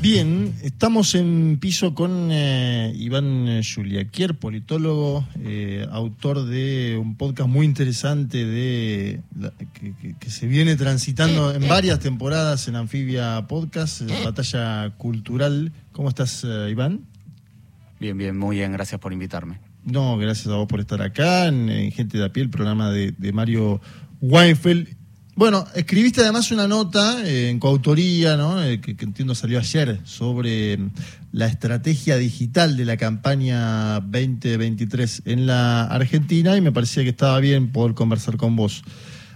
Bien, estamos en piso con eh, Iván Juliaquier, politólogo, eh, autor de un podcast muy interesante de que, se viene transitando en varias temporadas en Anfibia Podcast, eh, Batalla Cultural. ¿Cómo estás, Iván? Bien, bien, muy bien, gracias por invitarme. No, gracias a vos por estar acá en, Gente de a pie, el programa de, de Mario Weinfeld. Bueno, escribiste además una nota eh, en coautoría, ¿no? Eh, que, entiendo salió ayer, sobre mm, la estrategia digital de la campaña 2023 en la Argentina y me parecía que estaba bien poder conversar con vos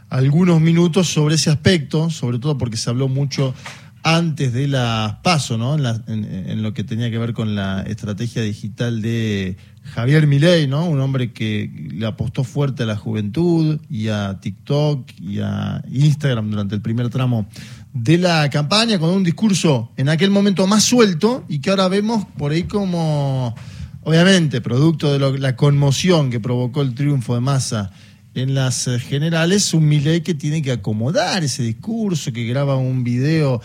algunos minutos sobre ese aspecto, sobre todo porque se habló mucho antes de las PASO, ¿no? En, lo que tenía que ver con la estrategia digital de Javier Milei, ¿no? Un hombre que le apostó fuerte a la juventud y a TikTok y a Instagram durante el primer tramo de la campaña con un discurso en aquel momento más suelto y que ahora vemos por ahí como, obviamente, producto de la conmoción que provocó el triunfo de Massa en las generales, un Milei que tiene que acomodar ese discurso, que graba un video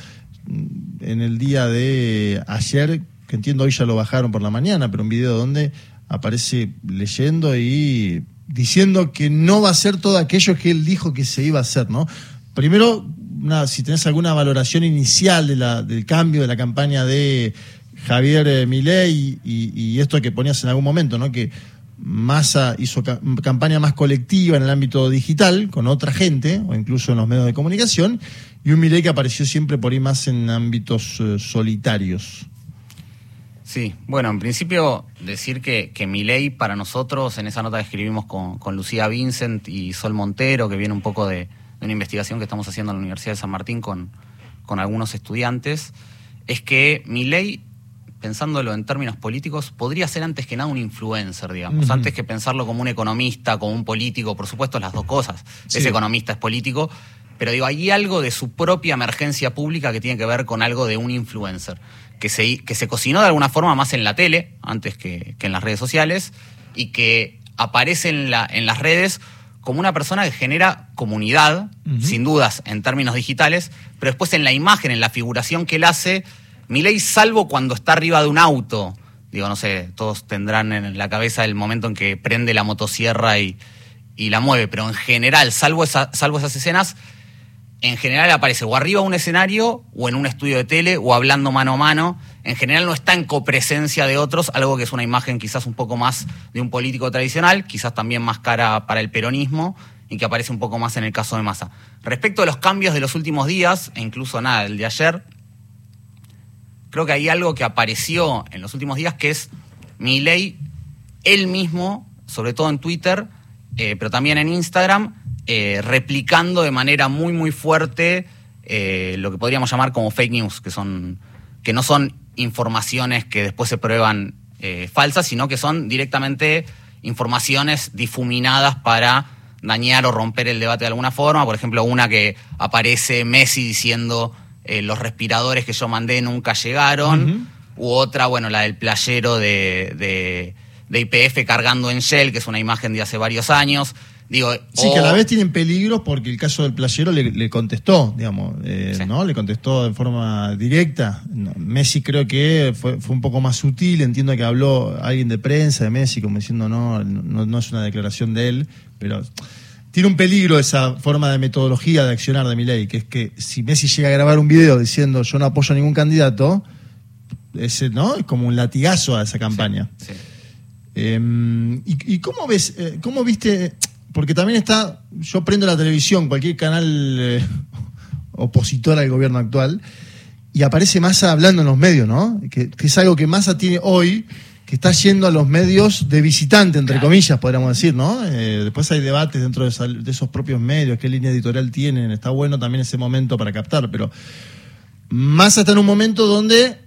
en el día de ayer, que entiendo hoy ya lo bajaron por la mañana, pero un video donde aparece leyendo y diciendo que no va a ser todo aquello que él dijo que se iba a hacer, ¿no? Primero, si tenés alguna valoración inicial de la, del cambio de la campaña de Javier eh, Milei y, y, esto que ponías en algún momento, ¿no? Que Massa hizo campaña más colectiva en el ámbito digital, con otra gente, o incluso en los medios de comunicación, y un Milei que apareció siempre por ahí más en ámbitos eh, solitarios. Sí, bueno, en principio decir que, que Milei para nosotros, en esa nota que escribimos con, Lucía Vincent y Sol Montero, que viene un poco de, una investigación que estamos haciendo en la Universidad de San Martín con, con algunos estudiantes, es que Milei, pensándolo en términos políticos, podría ser antes que nada un influencer, digamos, antes que pensarlo como un economista, como un político, por supuesto las dos cosas, es economista, es político, pero digo, hay algo de su propia emergencia pública que tiene que ver con algo de un influencer, que se, que se cocinó de alguna forma más en la tele, antes que, en las redes sociales, y que aparece en, la, en las redes como una persona que genera comunidad, sin dudas, en términos digitales, pero después en la imagen, en la figuración que él hace, ley salvo cuando está arriba de un auto, digo, no sé, todos tendrán en la cabeza el momento en que prende la motosierra y, y la mueve, pero en general, salvo, esa, salvo esas escenas, en general aparece o arriba de un escenario o en un estudio de tele o hablando mano a mano. En general no está en copresencia de otros, algo que es una imagen quizás un poco más de un político tradicional, quizás también más cara para el peronismo y que aparece un poco más en el caso de Massa. Respecto a los cambios de los últimos días, e incluso nada, el de ayer, creo que hay algo que apareció en los últimos días que es mi ley, él mismo, sobre todo en Twitter, eh, pero también en Instagram, eh, replicando de manera muy, muy fuerte eh, lo que podríamos llamar como fake news, que, son, que no son informaciones que después se prueban eh, falsas, sino que son directamente informaciones difuminadas para dañar o romper el debate de alguna forma. Por ejemplo, una que aparece Messi diciendo los respiradores que yo mandé nunca llegaron, u otra, bueno, la del playero de, de, de IPF cargando en Shell, que es una imagen de hace varios años sí, que a la vez tienen peligros porque el caso del playero le, contestó, digamos, eh, ¿no? Le contestó de forma directa. Messi creo que fue, un poco más sutil, entiendo que habló alguien de prensa de Messi como diciendo no, no, es una declaración de él, pero tiene un peligro esa forma de metodología de accionar de ley, que es que si Messi llega a grabar un video diciendo yo no apoyo a ningún candidato, ese, ¿no? es como un latigazo a esa campaña. Em, y, cómo ves, eh, cómo viste porque también está, yo prendo la televisión, cualquier canal eh, opositor al gobierno actual, y aparece Massa hablando en los medios, ¿no? Que, es algo que Massa tiene hoy, que está yendo a los medios de visitante, entre comillas, podríamos decir, ¿no? Eh, después hay debates dentro de, de, esos propios medios, qué línea editorial tienen, está bueno también ese momento para captar, pero Massa está en un momento donde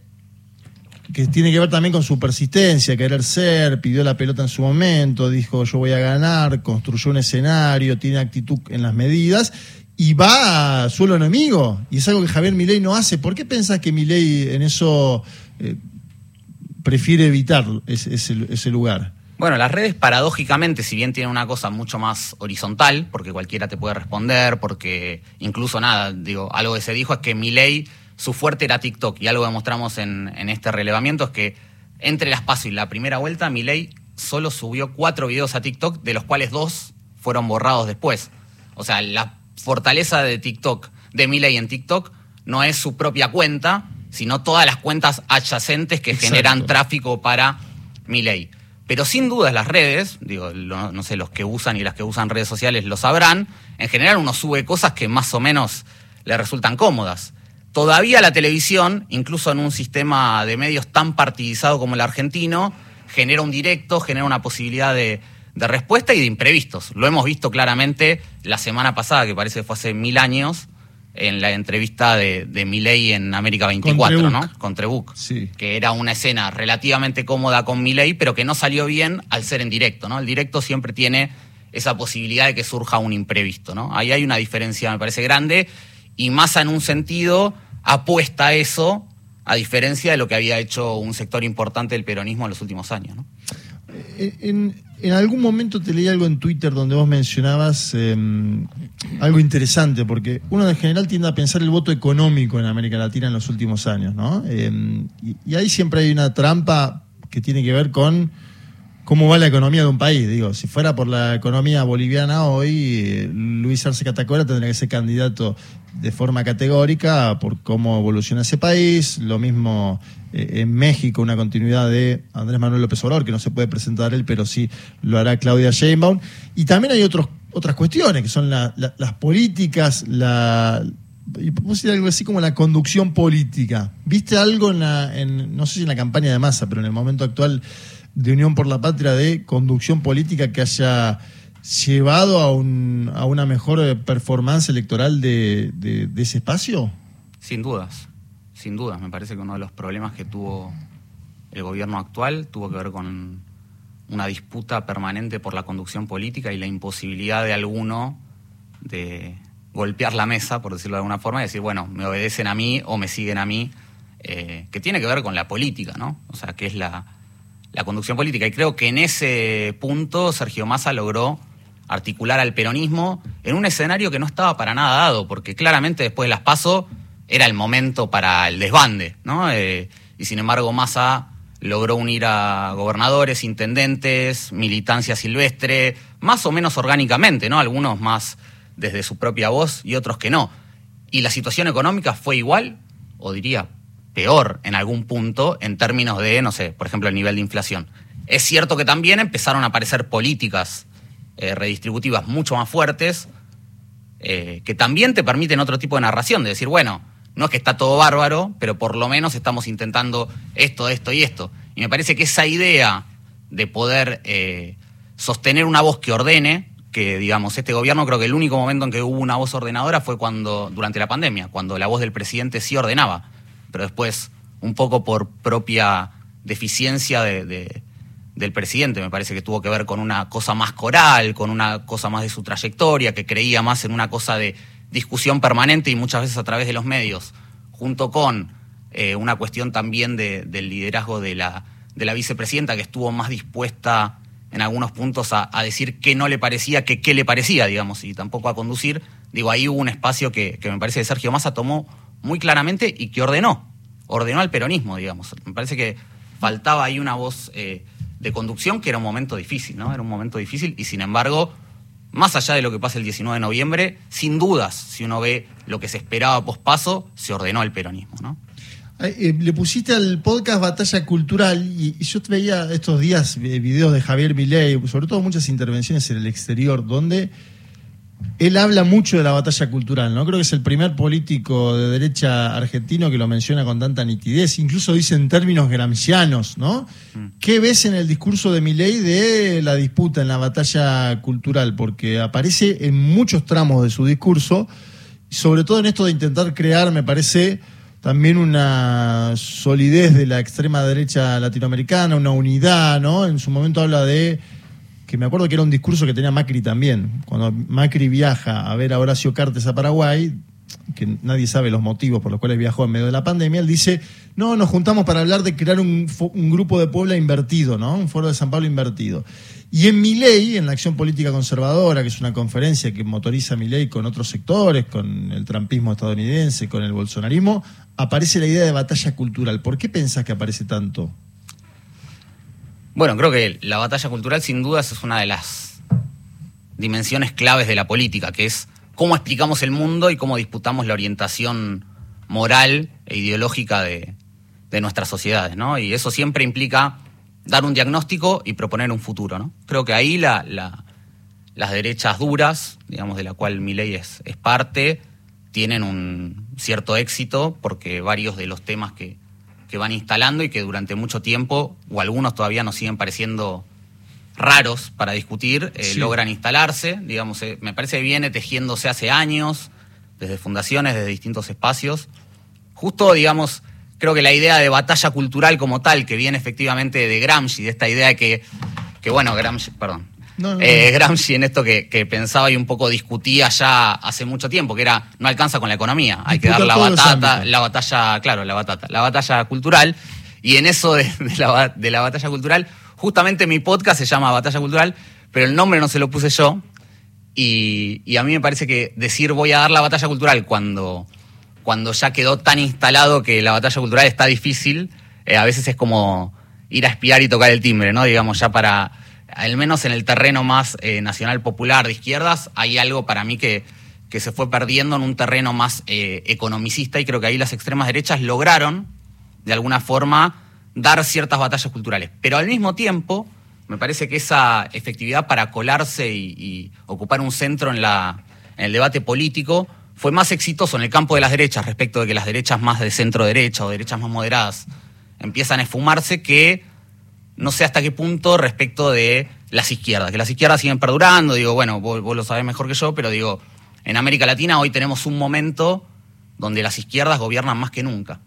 que tiene que ver también con su persistencia, querer ser, pidió la pelota en su momento, dijo yo voy a ganar, construyó un escenario, tiene actitud en las medidas y va a suelo enemigo. Y es algo que Javier Milei no hace. ¿Por qué pensás que Milei en eso eh, prefiere evitar ese, lugar? Bueno, las redes paradójicamente, si bien tienen una cosa mucho más horizontal, porque cualquiera te puede responder, porque incluso nada, digo, algo que se dijo es que Milei su fuerte era TikTok. Y algo que mostramos en, en este relevamiento es que entre las pasos y la primera vuelta, Milei solo subió cuatro videos a TikTok, de los cuales dos fueron borrados después. O sea, la fortaleza de TikTok, de Milei en TikTok, no es su propia cuenta, sino todas las cuentas adyacentes que Exacto. generan tráfico para Milei. Pero sin dudas las redes, digo, lo- no sé, los que usan y las que usan redes sociales lo sabrán, en general uno sube cosas que más o menos le resultan cómodas. Todavía la televisión, incluso en un sistema de medios tan partidizado como el argentino, genera un directo, genera una posibilidad de, de respuesta y de imprevistos. Lo hemos visto claramente la semana pasada, que parece que fue hace mil años, en la entrevista de, de Milei en América 24, Trebuch. ¿no? Con Trebuch. Sí. Que era una escena relativamente cómoda con Milei, pero que no salió bien al ser en directo, ¿no? El directo siempre tiene esa posibilidad de que surja un imprevisto, ¿no? Ahí hay una diferencia, me parece, grande, y Massa en un sentido apuesta a eso, a diferencia de lo que había hecho un sector importante del peronismo en los últimos años, ¿no? En, algún momento te leí algo en Twitter donde vos mencionabas eh, algo interesante, porque uno en general tiende a pensar el voto económico en América Latina en los últimos años, ¿no? Eh, y, y ahí siempre hay una trampa que tiene que ver con cómo va la economía de un país. Digo, si fuera por la economía boliviana hoy, eh, Luis Arce Catacora tendría que ser candidato de forma categórica por cómo evoluciona ese país. Lo mismo eh, en México, una continuidad de Andrés Manuel López Obrador, que no se puede presentar él, pero sí lo hará Claudia Sheinbaum. Y también hay otros, otras cuestiones, que son la- la- las políticas, la... Y decir algo así como la conducción política. ¿Viste algo en la, en, no sé si en la campaña de masa, pero en el momento actual de Unión por la Patria de conducción política que haya llevado a, un, a una mejor eh, performance electoral de, de- ese espacio? Sin dudas, sin dudas. Me parece que uno de los problemas que tuvo el gobierno actual tuvo que ver con una disputa permanente por la conducción política y la imposibilidad de alguno de golpear la mesa, por decirlo de alguna forma, y decir, bueno, me obedecen a mí o me siguen a mí, eh, que tiene que ver con la política, ¿no? O sea, que es la, la conducción política. Y creo que en ese punto Sergio Massa logró articular al peronismo en un escenario que no estaba para nada dado, porque claramente después de las PASO era el momento para el desbande, ¿no? Eh, y sin embargo Massa logró unir a gobernadores, intendentes, militancia silvestre, más o menos orgánicamente, ¿no? Algunos más desde su propia voz y otros que no. Y la situación económica fue igual, o diría peor en algún punto, en términos de, no sé, por ejemplo, el nivel de inflación. Es cierto que también empezaron a aparecer políticas eh, redistributivas mucho más fuertes, eh, que también te permiten otro tipo de narración, de decir, bueno, no es que está todo bárbaro, pero por lo menos estamos intentando esto, esto y esto. Y me parece que esa idea de poder eh, sostener una voz que ordene, que digamos, este gobierno creo que el único momento en que hubo una voz ordenadora fue cuando, durante la pandemia, cuando la voz del presidente sí ordenaba, pero después, un poco por propia deficiencia de, de- del presidente, me parece que tuvo que ver con una cosa más coral, con una cosa más de su trayectoria, que creía más en una cosa de discusión permanente y muchas veces a través de los medios, junto con eh, una cuestión también de- del liderazgo de la, de la vicepresidenta, que estuvo más dispuesta en algunos puntos a, a decir qué no le parecía, que qué le parecía, digamos, y tampoco a conducir. Digo, ahí hubo un espacio que, que me parece que Sergio Massa tomó muy claramente y que ordenó, ordenó al peronismo, digamos. Me parece que faltaba ahí una voz eh, de conducción que era un momento difícil, ¿no? Era un momento difícil y sin embargo, más allá de lo que pasa el 19 de noviembre, sin dudas, si uno ve lo que se esperaba pospaso, se ordenó el peronismo, ¿no? Eh, le pusiste al podcast Batalla Cultural y, y yo te veía estos días eh, videos de Javier Milei, sobre todo muchas intervenciones en el exterior, donde él habla mucho de la batalla cultural, ¿no? Creo que es el primer político de derecha argentino que lo menciona con tanta nitidez, incluso dice en términos gramscianos, ¿no? ¿Qué ves en el discurso de Milei de la disputa en la batalla cultural? Porque aparece en muchos tramos de su discurso, sobre todo en esto de intentar crear, me parece, también una solidez de la extrema derecha latinoamericana, una unidad, ¿no? En su momento habla de que me acuerdo que era un discurso que tenía Macri también. Cuando Macri viaja a ver a Horacio Cartes a Paraguay, que nadie sabe los motivos por los cuales viajó en medio de la pandemia, él dice, no, nos juntamos para hablar de crear un, grupo de Puebla invertido, ¿no? Un foro de San Pablo invertido. Y en mi ley, en la Acción Política Conservadora, que es una conferencia que motoriza mi ley con otros sectores, con el trampismo estadounidense, con el bolsonarismo, aparece la idea de batalla cultural. ¿Por qué pensás que aparece tanto? Bueno, creo que la batalla cultural sin dudas es una de las dimensiones claves de la política, que es cómo explicamos el mundo y cómo disputamos la orientación moral e ideológica de, de nuestras sociedades, ¿no? Y eso siempre implica dar un diagnóstico y proponer un futuro. ¿no? Creo que ahí la, las derechas duras, digamos, de la cual mi ley es, es, parte, tienen un cierto éxito porque varios de los temas que, que van instalando y que durante mucho tiempo, o algunos todavía nos siguen pareciendo raros para discutir, eh, sí. logran instalarse. Digamos, eh, me parece que viene tejiéndose hace años, desde fundaciones, desde distintos espacios. Justo, digamos, creo que la idea de batalla cultural como tal, que viene efectivamente de Gramsci, de esta idea de que, que bueno, Gramsci, perdón, no, no, eh, Gramsci en esto que, que, pensaba y un poco discutía ya hace mucho tiempo, que era no alcanza con la economía, hay que dar la batata, la batalla, claro, la batata, la batalla cultural. Y en eso de, de, la, de la batalla cultural, justamente mi podcast se llama Batalla Cultural, pero el nombre no se lo puse yo. Y, y a mí me parece que decir voy a dar la batalla cultural cuando cuando ya quedó tan instalado que la batalla cultural está difícil, eh, a veces es como ir a espiar y tocar el timbre, ¿no? Digamos, ya para, al menos en el terreno más eh, nacional popular de izquierdas, hay algo para mí que, que se fue perdiendo en un terreno más eh, economicista y creo que ahí las extremas derechas lograron, de alguna forma, dar ciertas batallas culturales. Pero al mismo tiempo, me parece que esa efectividad para colarse y, y ocupar un centro en, la, en el debate político fue más exitoso en el campo de las derechas respecto de que las derechas más de centro derecha o derechas más moderadas empiezan a esfumarse que no sé hasta qué punto respecto de las izquierdas, que las izquierdas siguen perdurando, digo, bueno, vos, lo sabés mejor que yo, pero digo, en América Latina hoy tenemos un momento donde las izquierdas gobiernan más que nunca.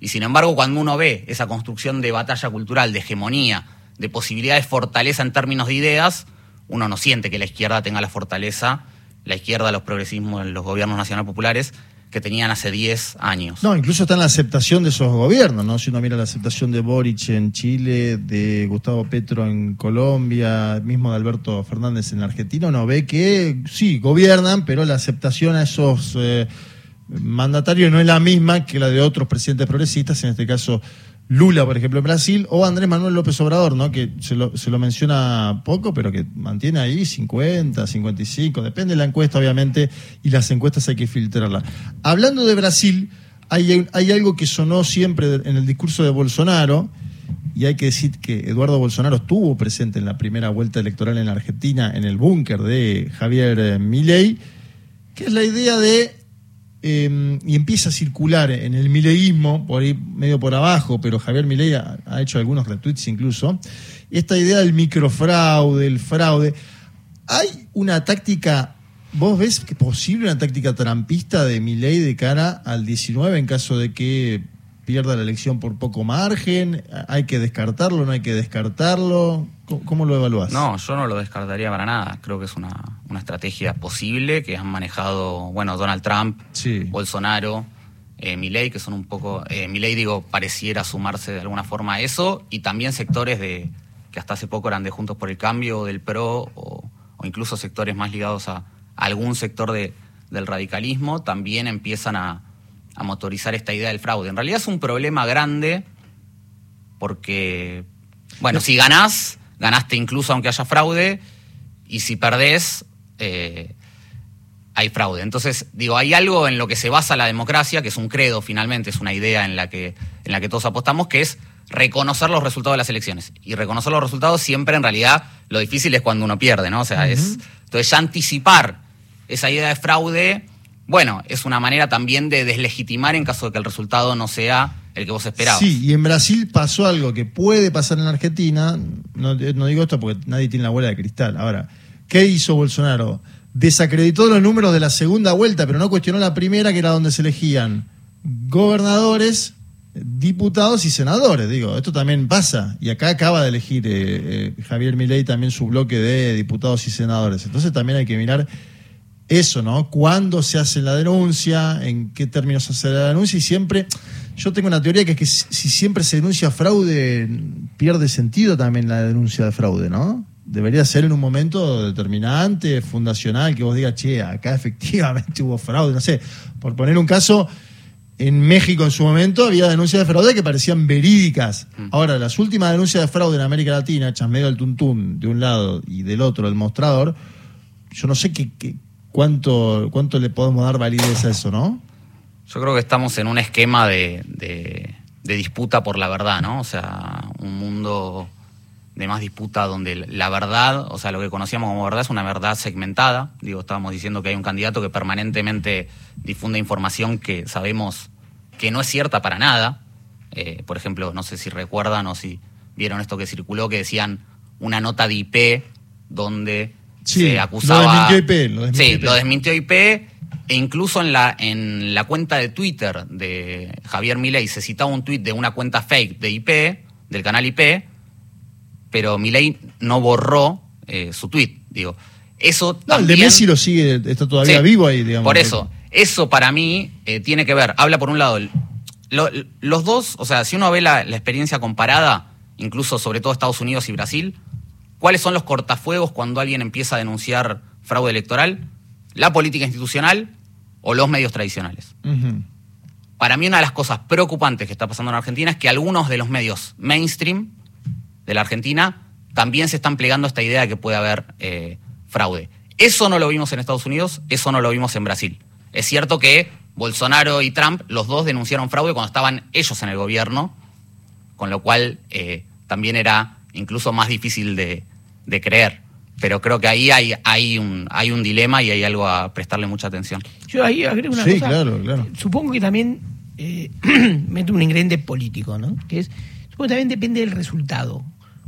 Y sin embargo, cuando uno ve esa construcción de batalla cultural, de hegemonía, de posibilidad de fortaleza en términos de ideas, uno no siente que la izquierda tenga la fortaleza la izquierda, los progresismos, los gobiernos nacional populares que tenían hace 10 años. No, incluso está en la aceptación de esos gobiernos, ¿no? Si uno mira la aceptación de Boric en Chile, de Gustavo Petro en Colombia, mismo de Alberto Fernández en Argentina, uno ve que sí, gobiernan, pero la aceptación a esos eh, mandatarios no es la misma que la de otros presidentes progresistas, en este caso Lula, por ejemplo, en Brasil, o Andrés Manuel López Obrador, ¿no? que se lo, menciona poco, pero que mantiene ahí 50, 55, depende de la encuesta, obviamente, y las encuestas hay que filtrarlas. Hablando de Brasil, hay, hay algo que sonó siempre en el discurso de Bolsonaro, y hay que decir que Eduardo Bolsonaro estuvo presente en la primera vuelta electoral en la Argentina, en el búnker de Javier Milei, que es la idea de eh, y empieza a circular en el mileísmo, por ahí medio por abajo, pero Javier Milei ha, hecho algunos retweets incluso, esta idea del microfraude, el fraude. ¿Hay una táctica, vos ves que posible una táctica trampista de Milei de cara al 19 en caso de que pierda la elección por poco margen? ¿Hay que descartarlo, no hay que descartarlo? ¿Cómo lo evalúas? No, yo no lo descartaría para nada. Creo que es una, una estrategia posible que han manejado, bueno, Donald Trump, sí. Bolsonaro, eh, Milei, que son un poco, eh, Milei digo, pareciera sumarse de alguna forma a eso, y también sectores de que hasta hace poco eran de Juntos por el Cambio, del PRO, o, o incluso sectores más ligados a, a algún sector de, del radicalismo, también empiezan a, a motorizar esta idea del fraude. En realidad es un problema grande porque, bueno, si ganás ganaste incluso aunque haya fraude, y si perdés, eh, hay fraude. Entonces, digo, hay algo en lo que se basa la democracia, que es un credo finalmente, es una idea en la que, en la que todos apostamos, que es reconocer los resultados de las elecciones. Y reconocer los resultados siempre, en realidad, lo difícil es cuando uno pierde, ¿no? O sea, uh -huh. es. Entonces, ya anticipar esa idea de fraude, bueno, es una manera también de deslegitimar en caso de que el resultado no sea el que vos esperabas. Sí, y en Brasil pasó algo que puede pasar en Argentina, no, no, digo esto porque nadie tiene la bola de cristal. Ahora, ¿qué hizo Bolsonaro? Desacreditó los números de la segunda vuelta, pero no cuestionó la primera, que era donde se elegían gobernadores, diputados y senadores. Digo, esto también pasa. Y acá acaba de elegir eh, eh, Javier Milei también su bloque de diputados y senadores. Entonces también hay que mirar eso, ¿no? ¿Cuándo se hace la denuncia? ¿En qué términos se hace la denuncia? Y siempre, yo tengo una teoría que es que si siempre se denuncia fraude, pierde sentido también la denuncia de fraude, ¿no? Debería ser en un momento determinante, fundacional, que vos digas, che, acá efectivamente hubo fraude, no sé. Por poner un caso, en México en su momento había denuncias de fraude que parecían verídicas. Mm. Ahora, las últimas denuncias de fraude en América Latina, medio el tuntún de un lado y del otro el mostrador, yo no sé qué, cuánto, cuánto le podemos dar validez a eso, ¿no? Yo creo que estamos en un esquema de, de, disputa por la verdad, ¿no? O sea, un mundo de más disputa donde la verdad, o sea, lo que conocíamos como verdad es una verdad segmentada. Digo, estábamos diciendo que hay un candidato que permanentemente difunde información que sabemos que no es cierta para nada. Eh, por ejemplo, no sé si recuerdan o si vieron esto que circuló, que decían una nota de IP donde se acusaba... Lo desmintió IP. Lo desmintió sí, IP. lo desmintió IP e incluso en la, en la cuenta de Twitter de Javier Milei se citaba un tweet de una cuenta fake de IP, del canal IP, pero Milei no borró eh, su tweet. Digo, eso no, el de Messi lo sigue, está todavía vivo ahí, digamos. Por eso, eso para mí eh, tiene que ver, habla por un lado, los dos, o sea, si uno ve la, experiencia comparada, incluso sobre todo Estados Unidos y Brasil, ¿cuáles son los cortafuegos cuando alguien empieza a denunciar fraude electoral? La política institucional o los medios tradicionales. Para mí una de las cosas preocupantes que está pasando en Argentina es que algunos de los medios mainstream de la Argentina, también se están plegando esta idea de que puede haber eh, fraude. Eso no lo vimos en Estados Unidos, eso no lo vimos en Brasil. Es cierto que Bolsonaro y Trump, los dos denunciaron fraude cuando estaban ellos en el gobierno, con lo cual eh, también era incluso más difícil de, creer. Pero creo que ahí hay, hay, un, hay un dilema y hay algo a prestarle mucha atención. Yo ahí agrego una sí, cosa. Claro, claro. Supongo que también eh, mete un ingrediente político, ¿no? Que es, supongo que también depende del resultado.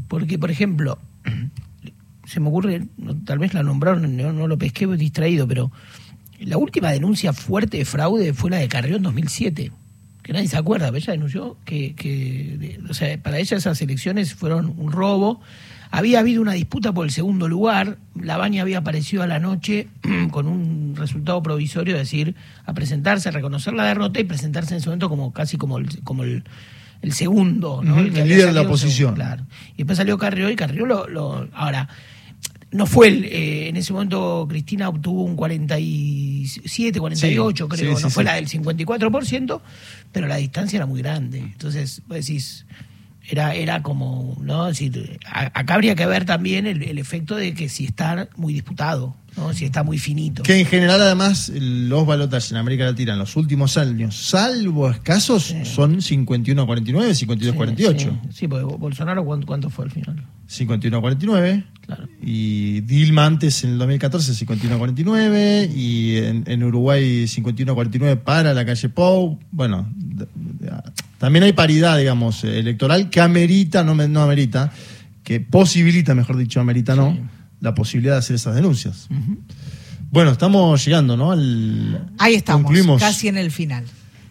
Porque, por ejemplo, se me ocurre, tal vez la nombraron, no, lo pesqué distraído, pero la última denuncia fuerte de fraude fue la de Carrió en 2007, que nadie se acuerda, pero ella denunció que, o sea, para ella esas elecciones fueron un robo. Había habido una disputa por el segundo lugar, la Baña había aparecido a la noche con un resultado provisorio, es decir, a presentarse, a reconocer la derrota y presentarse en ese momento como casi como como el el segundo, ¿no? el, líder de la oposición. claro. Y después salió Carrió y Carrió lo, ahora no fue el, eh, en ese momento Cristina obtuvo un 47, 48 creo, no fue la del 54%, pero la distancia era muy grande. Entonces, vos decís, era, era como, ¿no? decir, acá habría que ver también el, el efecto de que si está muy disputado. Si está muy finito. Que en general, además, los balotajes en América Latina en los últimos años, salvo escasos, son 51 a 49, 52 a 48. Sí, porque Bolsonaro, ¿cuánto, fue al final? 51 a 49. Claro. Y Dilma antes en el 2014, 51 a 49. Y en, Uruguay, 51 a 49 para la calle Pou. Bueno, también hay paridad, digamos, electoral que amerita, no, no amerita, que posibilita, mejor dicho, amerita no la posibilidad de hacer esas denuncias. Bueno, estamos llegando, ¿no? Ahí estamos, casi en el final.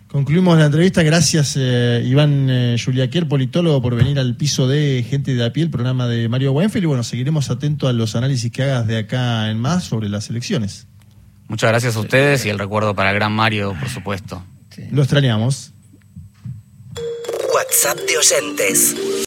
Concluimos la entrevista. Gracias, eh, Iván eh, Juliaquier, politólogo, por venir al piso de Gente de a pie, el programa de Mario Weinfeld. Y bueno, seguiremos atentos a los análisis que hagas de acá en más sobre las elecciones. Muchas gracias a ustedes y el recuerdo para el gran Mario, por supuesto. Lo extrañamos. WhatsApp de oyentes.